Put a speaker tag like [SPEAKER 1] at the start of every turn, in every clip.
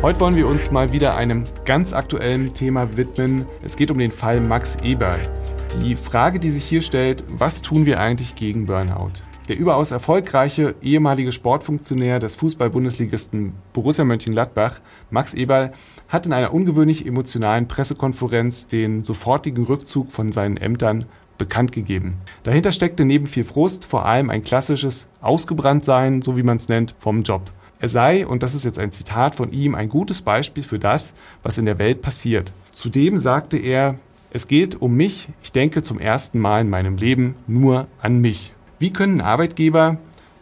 [SPEAKER 1] Heute wollen wir uns mal wieder einem ganz aktuellen Thema widmen. Es geht um den Fall Max Eberl. Die Frage, die sich hier stellt, was tun wir eigentlich gegen Burnout? Der überaus erfolgreiche ehemalige Sportfunktionär des Fußball-Bundesligisten Borussia Mönchengladbach, Max Eberl, hat in einer ungewöhnlich emotionalen Pressekonferenz den sofortigen Rückzug von seinen Ämtern bekannt gegeben. Dahinter steckte neben viel Frust vor allem ein klassisches Ausgebranntsein, so wie man es nennt, vom Job. Er sei, und das ist jetzt ein Zitat von ihm, ein gutes Beispiel für das, was in der Welt passiert. Zudem sagte er, es geht um mich, ich denke zum ersten Mal in meinem Leben nur an mich. Wie können Arbeitgeber,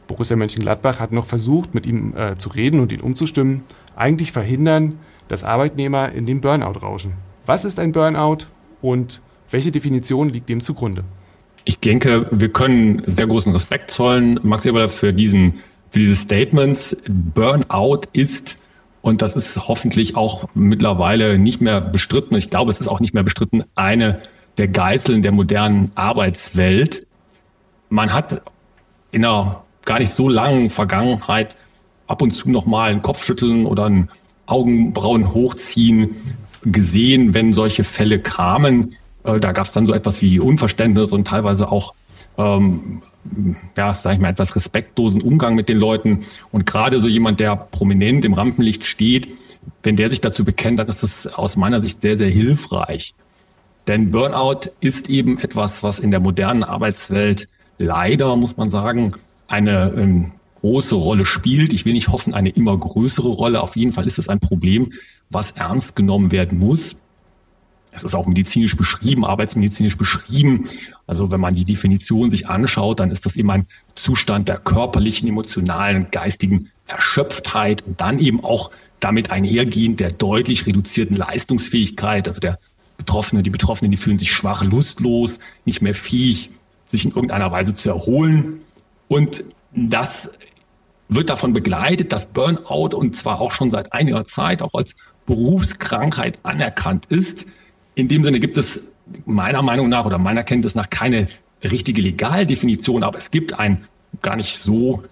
[SPEAKER 1] Borussia Mönchengladbach hat noch versucht, mit ihm äh, zu reden und ihn umzustimmen, eigentlich verhindern, dass Arbeitnehmer in den Burnout rauschen? Was ist ein Burnout und welche Definition liegt dem zugrunde?
[SPEAKER 2] Ich denke, wir können sehr großen Respekt zollen, Max Eberle, für diesen, diese Statements. Burnout ist und das ist hoffentlich auch mittlerweile nicht mehr bestritten. Ich glaube, es ist auch nicht mehr bestritten, eine der Geißeln der modernen Arbeitswelt. Man hat in einer gar nicht so langen Vergangenheit ab und zu nochmal ein Kopfschütteln oder ein Augenbrauen hochziehen gesehen, wenn solche Fälle kamen. Äh, da gab es dann so etwas wie Unverständnis und teilweise auch ähm, ja, sag ich mal, etwas respektlosen Umgang mit den Leuten. Und gerade so jemand, der prominent im Rampenlicht steht, wenn der sich dazu bekennt, dann ist das aus meiner Sicht sehr, sehr hilfreich. Denn Burnout ist eben etwas, was in der modernen Arbeitswelt leider, muss man sagen, eine ähm, große Rolle spielt. Ich will nicht hoffen, eine immer größere Rolle. Auf jeden Fall ist es ein Problem, was ernst genommen werden muss. Es ist auch medizinisch beschrieben, arbeitsmedizinisch beschrieben. Also wenn man die Definition sich anschaut, dann ist das eben ein Zustand der körperlichen, emotionalen, geistigen Erschöpftheit und dann eben auch damit einhergehend der deutlich reduzierten Leistungsfähigkeit. Also der Betroffene, die Betroffenen, die fühlen sich schwach, lustlos, nicht mehr fähig, sich in irgendeiner Weise zu erholen. Und das wird davon begleitet, dass Burnout und zwar auch schon seit einiger Zeit auch als Berufskrankheit anerkannt ist. In dem Sinne gibt es meiner Meinung nach oder meiner Kenntnis nach keine richtige Legaldefinition, aber es gibt ein gar nicht so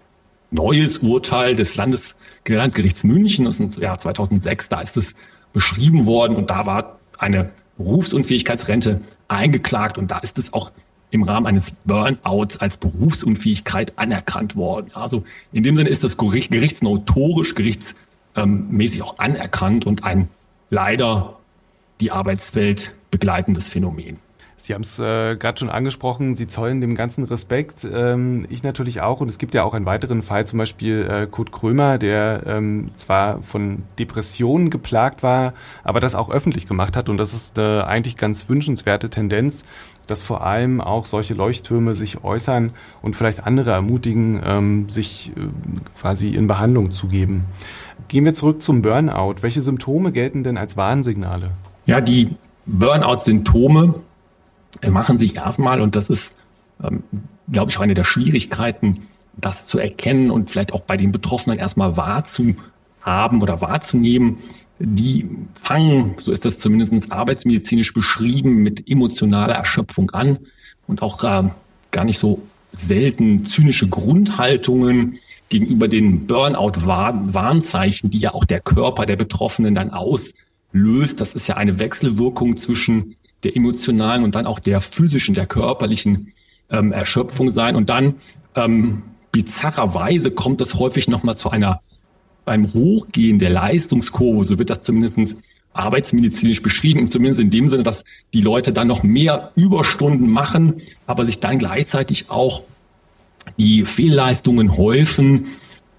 [SPEAKER 2] neues Urteil des Landesgerichts München, das ist im Jahr 2006, da ist es beschrieben worden und da war eine Berufsunfähigkeitsrente eingeklagt und da ist es auch im Rahmen eines Burnouts als Berufsunfähigkeit anerkannt worden. Also in dem Sinne ist das Gericht, gerichtsnotorisch, gerichtsmäßig auch anerkannt und ein leider die Arbeitswelt begleitendes Phänomen.
[SPEAKER 1] Sie haben es äh, gerade schon angesprochen, Sie zollen dem ganzen Respekt. Ähm, ich natürlich auch. Und es gibt ja auch einen weiteren Fall, zum Beispiel äh, Kurt Krömer, der ähm, zwar von Depressionen geplagt war, aber das auch öffentlich gemacht hat. Und das ist äh, eigentlich ganz wünschenswerte Tendenz, dass vor allem auch solche Leuchttürme sich äußern und vielleicht andere ermutigen, ähm, sich äh, quasi in Behandlung zu geben. Gehen wir zurück zum Burnout. Welche Symptome gelten denn als Warnsignale?
[SPEAKER 2] Ja, die Burnout-Symptome machen sich erstmal, und das ist, ähm, glaube ich, auch eine der Schwierigkeiten, das zu erkennen und vielleicht auch bei den Betroffenen erstmal wahrzuhaben oder wahrzunehmen. Die fangen, so ist das zumindest arbeitsmedizinisch beschrieben, mit emotionaler Erschöpfung an und auch äh, gar nicht so selten zynische Grundhaltungen gegenüber den Burnout-Warnzeichen, die ja auch der Körper der Betroffenen dann aus löst. Das ist ja eine Wechselwirkung zwischen der emotionalen und dann auch der physischen, der körperlichen ähm, Erschöpfung sein. Und dann ähm, bizarrerweise kommt es häufig nochmal zu einer beim Hochgehen der Leistungskurve, so wird das zumindest arbeitsmedizinisch beschrieben, zumindest in dem Sinne, dass die Leute dann noch mehr Überstunden machen, aber sich dann gleichzeitig auch die Fehlleistungen häufen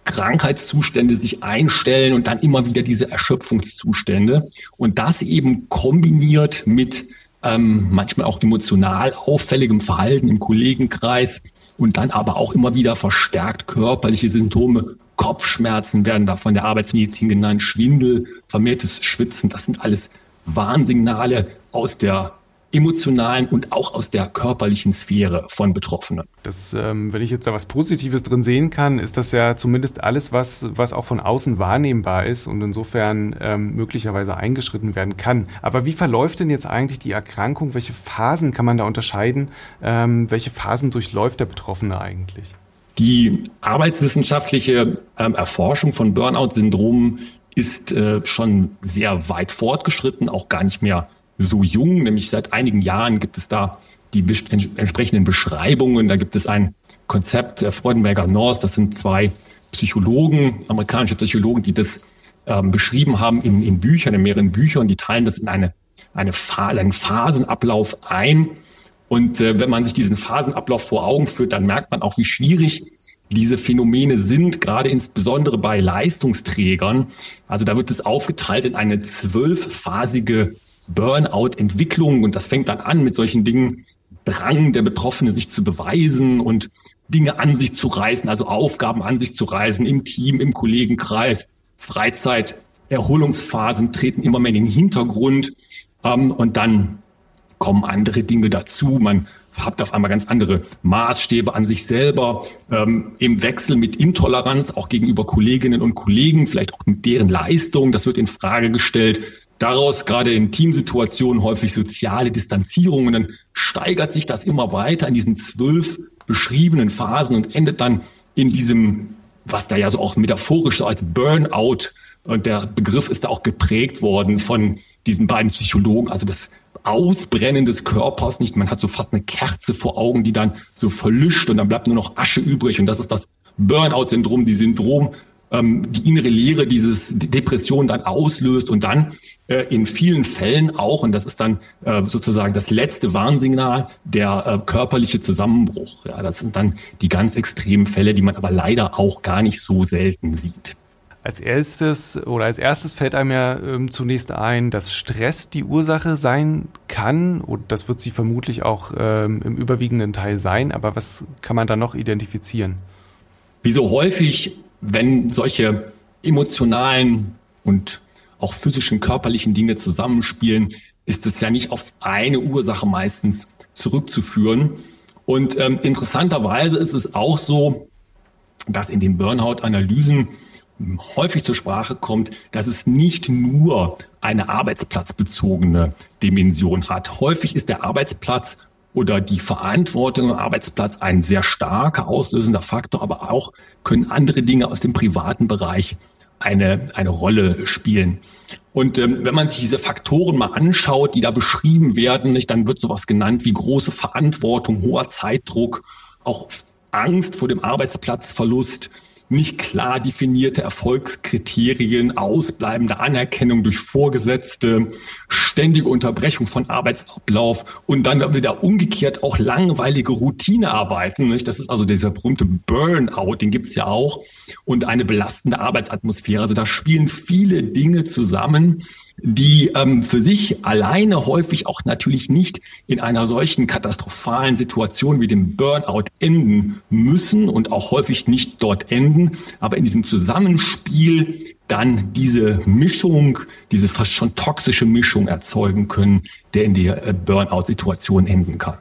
[SPEAKER 2] Krankheitszustände sich einstellen und dann immer wieder diese Erschöpfungszustände. Und das eben kombiniert mit ähm, manchmal auch emotional auffälligem Verhalten im Kollegenkreis und dann aber auch immer wieder verstärkt körperliche Symptome Kopfschmerzen werden da von der Arbeitsmedizin genannt, Schwindel, vermehrtes Schwitzen. Das sind alles Warnsignale aus der emotionalen und auch aus der körperlichen Sphäre von Betroffenen.
[SPEAKER 1] Das, ähm, wenn ich jetzt da was Positives drin sehen kann, ist das ja zumindest alles, was, was auch von außen wahrnehmbar ist und insofern ähm, möglicherweise eingeschritten werden kann. Aber wie verläuft denn jetzt eigentlich die Erkrankung? Welche Phasen kann man da unterscheiden? Ähm, welche Phasen durchläuft der Betroffene eigentlich?
[SPEAKER 2] Die arbeitswissenschaftliche ähm, Erforschung von Burnout-Syndromen ist äh, schon sehr weit fortgeschritten, auch gar nicht mehr so jung, nämlich seit einigen Jahren gibt es da die entsprechenden Beschreibungen. Da gibt es ein Konzept der Freudenberger North, das sind zwei Psychologen, amerikanische Psychologen, die das ähm, beschrieben haben in, in Büchern, in mehreren Büchern. Die teilen das in eine, eine einen Phasenablauf ein. Und äh, wenn man sich diesen Phasenablauf vor Augen führt, dann merkt man auch, wie schwierig diese Phänomene sind, gerade insbesondere bei Leistungsträgern. Also da wird es aufgeteilt in eine zwölfphasige Burnout-Entwicklung und das fängt dann an mit solchen Dingen, Drang der Betroffene, sich zu beweisen und Dinge an sich zu reißen, also Aufgaben an sich zu reißen im Team, im Kollegenkreis, Freizeit, Erholungsphasen treten immer mehr in den Hintergrund ähm, und dann kommen andere Dinge dazu. Man hat auf einmal ganz andere Maßstäbe an sich selber, ähm, im Wechsel mit Intoleranz auch gegenüber Kolleginnen und Kollegen, vielleicht auch mit deren Leistung. Das wird in Frage gestellt. Daraus gerade in Teamsituationen häufig soziale Distanzierungen. Dann steigert sich das immer weiter in diesen zwölf beschriebenen Phasen und endet dann in diesem, was da ja so auch metaphorisch so als Burnout und der Begriff ist da auch geprägt worden von diesen beiden Psychologen, also das Ausbrennen des Körpers, nicht? Man hat so fast eine Kerze vor Augen, die dann so verlischt und dann bleibt nur noch Asche übrig und das ist das Burnout-Syndrom, die Syndrom ähm, die innere Leere dieses Depression dann auslöst und dann äh, in vielen Fällen auch, und das ist dann äh, sozusagen das letzte Warnsignal, der äh, körperliche Zusammenbruch. Ja, das sind dann die ganz extremen Fälle, die man aber leider auch gar nicht so selten sieht.
[SPEAKER 1] Als erstes oder als erstes fällt einem ja ähm, zunächst ein, dass Stress die Ursache sein kann und das wird sie vermutlich auch ähm, im überwiegenden Teil sein. Aber was kann man da noch identifizieren?
[SPEAKER 2] Wie so häufig wenn solche emotionalen und auch physischen, körperlichen Dinge zusammenspielen, ist es ja nicht auf eine Ursache meistens zurückzuführen. Und ähm, interessanterweise ist es auch so, dass in den Burnout-Analysen häufig zur Sprache kommt, dass es nicht nur eine arbeitsplatzbezogene Dimension hat. Häufig ist der Arbeitsplatz oder die Verantwortung am Arbeitsplatz ein sehr starker auslösender Faktor, aber auch können andere Dinge aus dem privaten Bereich eine, eine Rolle spielen. Und ähm, wenn man sich diese Faktoren mal anschaut, die da beschrieben werden, nicht, dann wird sowas genannt wie große Verantwortung, hoher Zeitdruck, auch Angst vor dem Arbeitsplatzverlust, nicht klar definierte Erfolgskriterien, ausbleibende Anerkennung durch Vorgesetzte, ständige Unterbrechung von Arbeitsablauf und dann wieder umgekehrt auch langweilige Routinearbeiten. Nicht? Das ist also dieser berühmte Burnout, den gibt's ja auch, und eine belastende Arbeitsatmosphäre. Also da spielen viele Dinge zusammen, die ähm, für sich alleine häufig auch natürlich nicht in einer solchen katastrophalen Situation wie dem Burnout enden müssen und auch häufig nicht dort enden, aber in diesem Zusammenspiel dann diese Mischung, diese fast schon toxische Mischung erzeugen können, der in der äh, Burnout-Situation enden kann.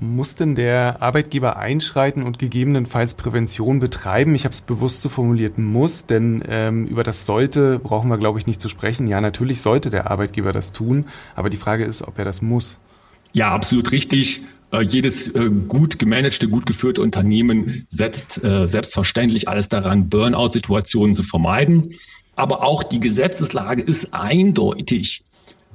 [SPEAKER 1] Muss denn der Arbeitgeber einschreiten und gegebenenfalls Prävention betreiben? Ich habe es bewusst so formuliert, muss, denn ähm, über das sollte brauchen wir, glaube ich, nicht zu sprechen. Ja, natürlich sollte der Arbeitgeber das tun, aber die Frage ist, ob er das muss.
[SPEAKER 2] Ja, absolut richtig. Äh, jedes äh, gut gemanagte, gut geführte Unternehmen setzt äh, selbstverständlich alles daran, Burnout-Situationen zu vermeiden. Aber auch die Gesetzeslage ist eindeutig.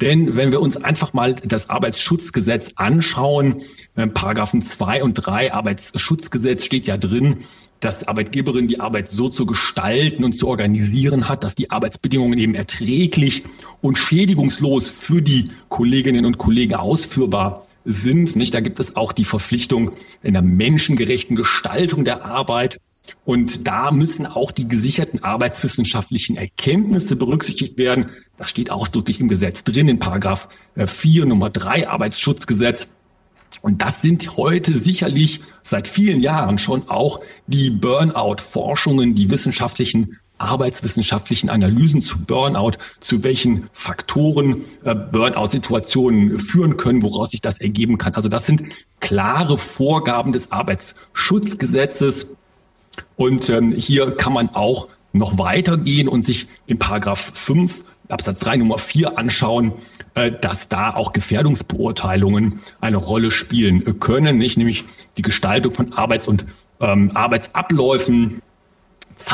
[SPEAKER 2] Denn wenn wir uns einfach mal das Arbeitsschutzgesetz anschauen, äh, Paragraphen 2 und 3 Arbeitsschutzgesetz steht ja drin, dass Arbeitgeberin die Arbeit so zu gestalten und zu organisieren hat, dass die Arbeitsbedingungen eben erträglich und schädigungslos für die Kolleginnen und Kollegen ausführbar sind. Nicht? Da gibt es auch die Verpflichtung in der menschengerechten Gestaltung der Arbeit. Und da müssen auch die gesicherten arbeitswissenschaftlichen Erkenntnisse berücksichtigt werden. Das steht ausdrücklich im Gesetz drin, in Paragraph 4 äh, Nummer 3 Arbeitsschutzgesetz. Und das sind heute sicherlich seit vielen Jahren schon auch die Burnout-Forschungen, die wissenschaftlichen arbeitswissenschaftlichen Analysen zu Burnout, zu welchen Faktoren äh, Burnout-Situationen führen können, woraus sich das ergeben kann. Also das sind klare Vorgaben des Arbeitsschutzgesetzes. Und ähm, hier kann man auch noch weitergehen und sich in Paragraph 5 Absatz 3 Nummer 4 anschauen, äh, dass da auch Gefährdungsbeurteilungen eine Rolle spielen können, nicht? Nämlich die Gestaltung von Arbeits- und ähm, Arbeitsabläufen,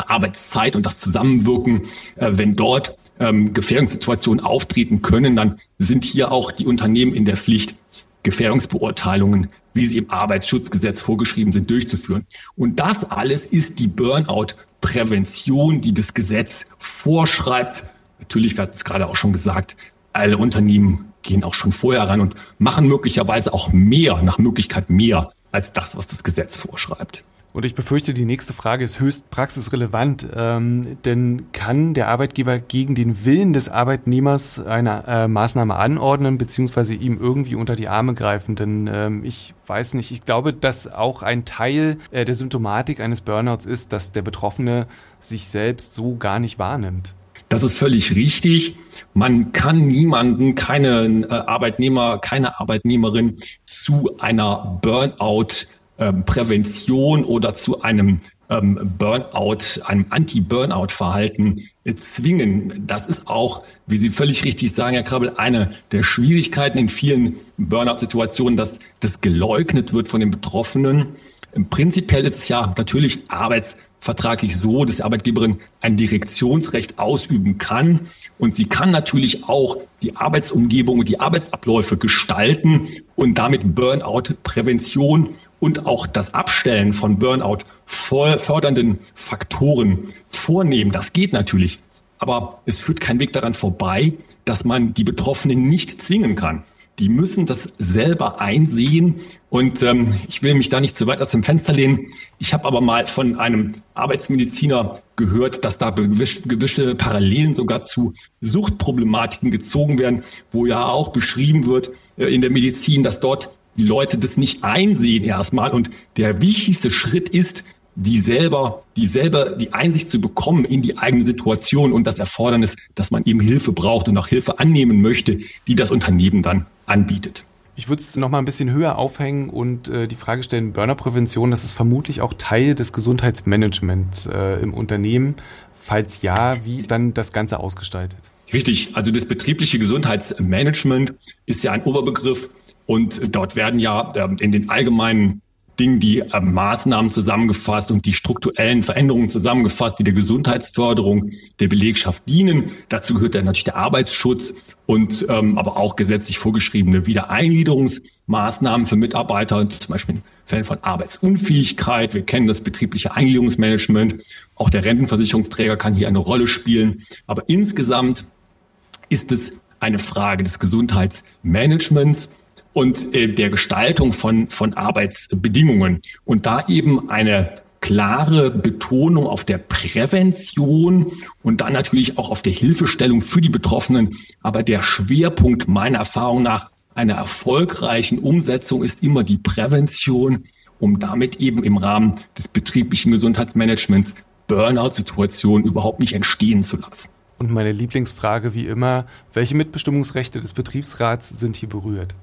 [SPEAKER 2] Arbeitszeit und das Zusammenwirken, äh, wenn dort ähm, Gefährdungssituationen auftreten können, dann sind hier auch die Unternehmen in der Pflicht, Gefährdungsbeurteilungen, wie sie im Arbeitsschutzgesetz vorgeschrieben sind, durchzuführen. Und das alles ist die Burnout-Prävention, die das Gesetz vorschreibt. Natürlich wird es gerade auch schon gesagt, alle Unternehmen gehen auch schon vorher ran und machen möglicherweise auch mehr, nach Möglichkeit mehr als das, was das Gesetz vorschreibt.
[SPEAKER 1] Und ich befürchte, die nächste Frage ist höchst praxisrelevant, ähm, denn kann der Arbeitgeber gegen den Willen des Arbeitnehmers eine äh, Maßnahme anordnen, beziehungsweise ihm irgendwie unter die Arme greifen? Denn ähm, ich weiß nicht, ich glaube, dass auch ein Teil äh, der Symptomatik eines Burnouts ist, dass der Betroffene sich selbst so gar nicht wahrnimmt.
[SPEAKER 2] Das ist völlig richtig. Man kann niemanden, keinen äh, Arbeitnehmer, keine Arbeitnehmerin zu einer Burnout ähm, Prävention oder zu einem ähm, Burnout, einem Anti-Burnout-Verhalten äh, zwingen. Das ist auch, wie Sie völlig richtig sagen, Herr Krabbel, eine der Schwierigkeiten in vielen Burnout-Situationen, dass das geleugnet wird von den Betroffenen. Prinzipiell ist es ja natürlich arbeitsvertraglich so, dass die Arbeitgeberin ein Direktionsrecht ausüben kann. Und sie kann natürlich auch die Arbeitsumgebung und die Arbeitsabläufe gestalten und damit Burnout-Prävention und auch das Abstellen von Burnout fördernden Faktoren vornehmen. Das geht natürlich. Aber es führt kein Weg daran vorbei, dass man die Betroffenen nicht zwingen kann. Die müssen das selber einsehen. Und ähm, ich will mich da nicht zu weit aus dem Fenster lehnen. Ich habe aber mal von einem Arbeitsmediziner gehört, dass da gewischte Parallelen sogar zu Suchtproblematiken gezogen werden, wo ja auch beschrieben wird äh, in der Medizin, dass dort die Leute das nicht einsehen erstmal. Und der wichtigste Schritt ist, die selber, die selber die Einsicht zu bekommen in die eigene Situation und das Erfordernis, dass man eben Hilfe braucht und auch Hilfe annehmen möchte, die das Unternehmen dann anbietet.
[SPEAKER 1] Ich würde es noch mal ein bisschen höher aufhängen und äh, die Frage stellen, Burnerprävention, das ist vermutlich auch Teil des Gesundheitsmanagements äh, im Unternehmen. Falls ja, wie dann das Ganze ausgestaltet?
[SPEAKER 2] Richtig, also das betriebliche Gesundheitsmanagement ist ja ein Oberbegriff und dort werden ja ähm, in den allgemeinen Dingen die ähm, Maßnahmen zusammengefasst und die strukturellen Veränderungen zusammengefasst, die der Gesundheitsförderung der Belegschaft dienen. Dazu gehört dann natürlich der Arbeitsschutz und ähm, aber auch gesetzlich vorgeschriebene Wiedereingliederungsmaßnahmen für Mitarbeiter, zum Beispiel in Fällen von Arbeitsunfähigkeit. Wir kennen das betriebliche Eingliederungsmanagement. Auch der Rentenversicherungsträger kann hier eine Rolle spielen. Aber insgesamt ist es eine Frage des Gesundheitsmanagements und äh, der Gestaltung von, von Arbeitsbedingungen. Und da eben eine klare Betonung auf der Prävention und dann natürlich auch auf der Hilfestellung für die Betroffenen. Aber der Schwerpunkt meiner Erfahrung nach einer erfolgreichen Umsetzung ist immer die Prävention, um damit eben im Rahmen des betrieblichen Gesundheitsmanagements Burnout-Situationen überhaupt nicht entstehen zu lassen.
[SPEAKER 1] Und meine Lieblingsfrage wie immer, welche Mitbestimmungsrechte des Betriebsrats sind hier berührt?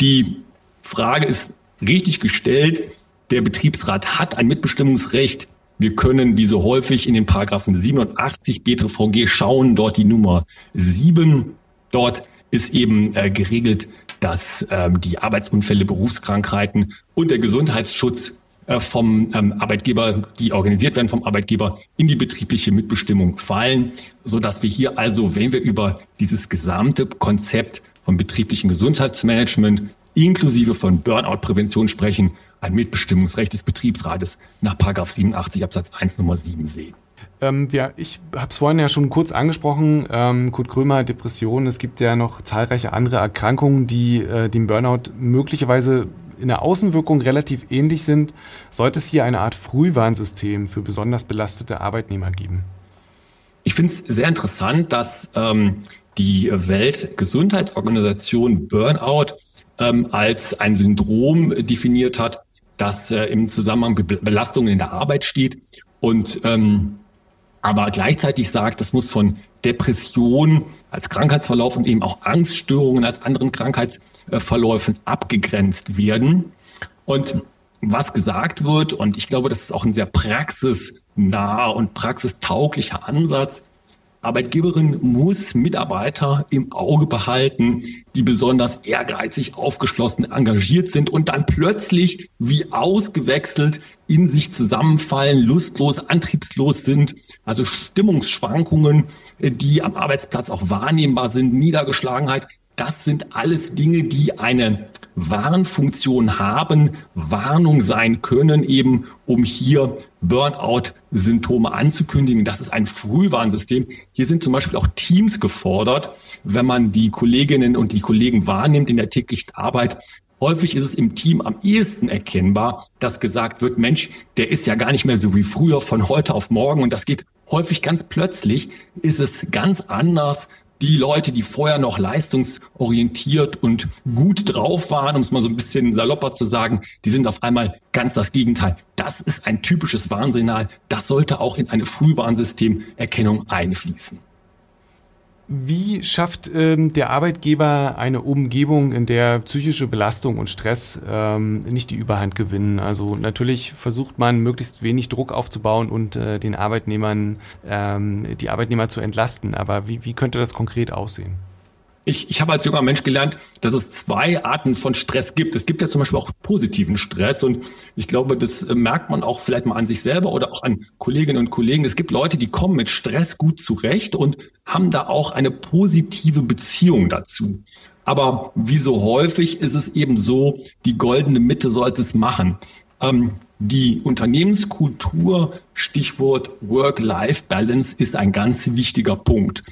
[SPEAKER 2] Die Frage ist richtig gestellt. Der Betriebsrat hat ein Mitbestimmungsrecht. Wir können, wie so häufig, in den Paragraphen 87 BTVG schauen, dort die Nummer 7. Dort ist eben äh, geregelt, dass ähm, die Arbeitsunfälle, Berufskrankheiten und der Gesundheitsschutz äh, vom ähm, Arbeitgeber, die organisiert werden vom Arbeitgeber, in die betriebliche Mitbestimmung fallen, so dass wir hier also, wenn wir über dieses gesamte Konzept vom betrieblichen Gesundheitsmanagement inklusive von Burnout-Prävention sprechen, ein Mitbestimmungsrecht des Betriebsrates nach 87 Absatz 1 Nummer 7 sehen.
[SPEAKER 1] Ähm, ja, ich habe es vorhin ja schon kurz angesprochen, ähm, Kurt Krömer, Depression. Es gibt ja noch zahlreiche andere Erkrankungen, die äh, dem Burnout möglicherweise in der Außenwirkung relativ ähnlich sind. Sollte es hier eine Art Frühwarnsystem für besonders belastete Arbeitnehmer geben?
[SPEAKER 2] Ich finde es sehr interessant, dass ähm, die Weltgesundheitsorganisation Burnout ähm, als ein Syndrom definiert hat, das äh, im Zusammenhang mit Belastungen in der Arbeit steht und ähm, aber gleichzeitig sagt, das muss von Depression als Krankheitsverlauf und eben auch Angststörungen als anderen Krankheitsverläufen abgegrenzt werden. Und was gesagt wird, und ich glaube, das ist auch ein sehr praxisnah und praxistauglicher Ansatz, Arbeitgeberin muss Mitarbeiter im Auge behalten, die besonders ehrgeizig, aufgeschlossen, engagiert sind und dann plötzlich wie ausgewechselt in sich zusammenfallen, lustlos, antriebslos sind. Also Stimmungsschwankungen, die am Arbeitsplatz auch wahrnehmbar sind, Niedergeschlagenheit. Das sind alles Dinge, die eine Warnfunktion haben, Warnung sein können, eben um hier Burnout-Symptome anzukündigen. Das ist ein Frühwarnsystem. Hier sind zum Beispiel auch Teams gefordert, wenn man die Kolleginnen und die Kollegen wahrnimmt in der täglichen Arbeit. Häufig ist es im Team am ehesten erkennbar, dass gesagt wird, Mensch, der ist ja gar nicht mehr so wie früher von heute auf morgen und das geht häufig ganz plötzlich, ist es ganz anders, die Leute, die vorher noch leistungsorientiert und gut drauf waren, um es mal so ein bisschen salopper zu sagen, die sind auf einmal ganz das Gegenteil. Das ist ein typisches Warnsignal. Das sollte auch in eine Frühwarnsystemerkennung einfließen.
[SPEAKER 1] Wie schafft ähm, der Arbeitgeber eine Umgebung, in der psychische Belastung und Stress ähm, nicht die Überhand gewinnen? Also natürlich versucht man möglichst wenig Druck aufzubauen und äh, den Arbeitnehmern ähm, die Arbeitnehmer zu entlasten. Aber wie, wie könnte das konkret aussehen?
[SPEAKER 2] Ich, ich habe als junger Mensch gelernt, dass es zwei Arten von Stress gibt. Es gibt ja zum Beispiel auch positiven Stress und ich glaube, das äh, merkt man auch vielleicht mal an sich selber oder auch an Kolleginnen und Kollegen. Es gibt Leute, die kommen mit Stress gut zurecht und haben da auch eine positive Beziehung dazu. Aber wie so häufig ist es eben so, die goldene Mitte sollte es machen. Ähm, die Unternehmenskultur, Stichwort Work-Life-Balance, ist ein ganz wichtiger Punkt.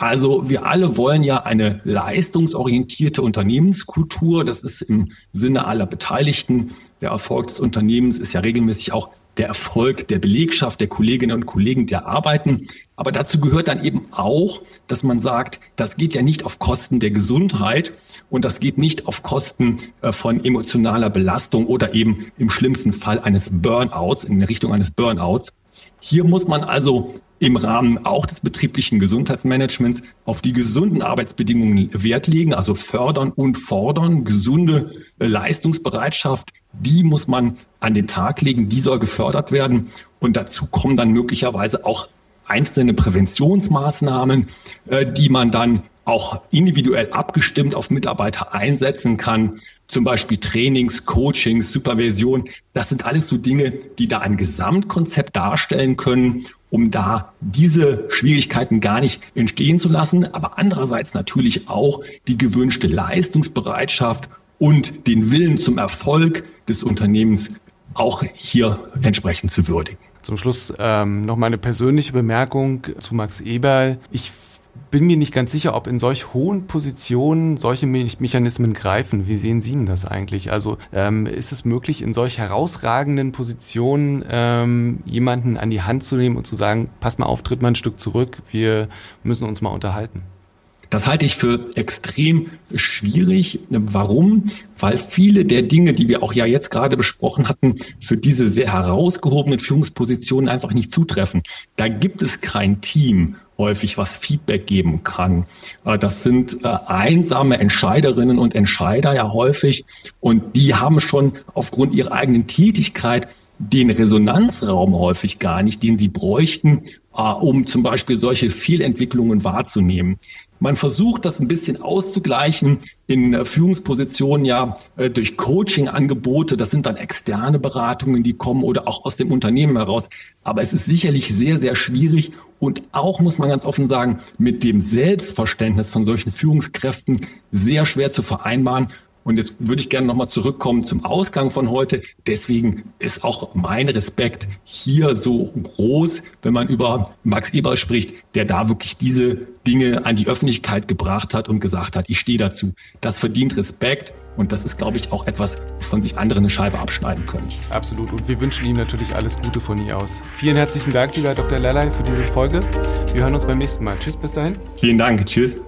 [SPEAKER 2] Also wir alle wollen ja eine leistungsorientierte Unternehmenskultur. Das ist im Sinne aller Beteiligten. Der Erfolg des Unternehmens ist ja regelmäßig auch der Erfolg der Belegschaft, der Kolleginnen und Kollegen, der arbeiten. Aber dazu gehört dann eben auch, dass man sagt, das geht ja nicht auf Kosten der Gesundheit und das geht nicht auf Kosten äh, von emotionaler Belastung oder eben im schlimmsten Fall eines Burnouts, in Richtung eines Burnouts. Hier muss man also im Rahmen auch des betrieblichen Gesundheitsmanagements auf die gesunden Arbeitsbedingungen Wert legen, also fördern und fordern, gesunde äh, Leistungsbereitschaft, die muss man an den Tag legen, die soll gefördert werden und dazu kommen dann möglicherweise auch einzelne Präventionsmaßnahmen, äh, die man dann auch individuell abgestimmt auf Mitarbeiter einsetzen kann. Zum Beispiel Trainings, Coachings, Supervision. Das sind alles so Dinge, die da ein Gesamtkonzept darstellen können um da diese Schwierigkeiten gar nicht entstehen zu lassen, aber andererseits natürlich auch die gewünschte Leistungsbereitschaft und den Willen zum Erfolg des Unternehmens auch hier entsprechend zu würdigen.
[SPEAKER 1] Zum Schluss ähm, noch mal eine persönliche Bemerkung zu Max Eberl. Ich bin mir nicht ganz sicher, ob in solch hohen Positionen solche Me Mechanismen greifen. Wie sehen Sie denn das eigentlich? Also ähm, ist es möglich, in solch herausragenden Positionen ähm, jemanden an die Hand zu nehmen und zu sagen, pass mal auf, tritt mal ein Stück zurück, wir müssen uns mal unterhalten?
[SPEAKER 2] Das halte ich für extrem schwierig. Warum? Weil viele der Dinge, die wir auch ja jetzt gerade besprochen hatten, für diese sehr herausgehobenen Führungspositionen einfach nicht zutreffen. Da gibt es kein Team häufig was Feedback geben kann. Äh, das sind äh, einsame Entscheiderinnen und Entscheider ja häufig und die haben schon aufgrund ihrer eigenen Tätigkeit den Resonanzraum häufig gar nicht, den sie bräuchten, äh, um zum Beispiel solche Fehlentwicklungen wahrzunehmen. Man versucht das ein bisschen auszugleichen in äh, Führungspositionen ja äh, durch Coaching-Angebote. Das sind dann externe Beratungen, die kommen oder auch aus dem Unternehmen heraus. Aber es ist sicherlich sehr, sehr schwierig und auch, muss man ganz offen sagen, mit dem Selbstverständnis von solchen Führungskräften sehr schwer zu vereinbaren. Und jetzt würde ich gerne nochmal zurückkommen zum Ausgang von heute. Deswegen ist auch mein Respekt hier so groß, wenn man über Max Eber spricht, der da wirklich diese Dinge an die Öffentlichkeit gebracht hat und gesagt hat, ich stehe dazu. Das verdient Respekt und das ist, glaube ich, auch etwas, wovon sich andere eine Scheibe abschneiden können.
[SPEAKER 1] Absolut. Und wir wünschen Ihnen natürlich alles Gute von hier aus. Vielen herzlichen Dank, lieber Dr. Lalai, für diese Folge. Wir hören uns beim nächsten Mal. Tschüss, bis dahin.
[SPEAKER 2] Vielen Dank. Tschüss.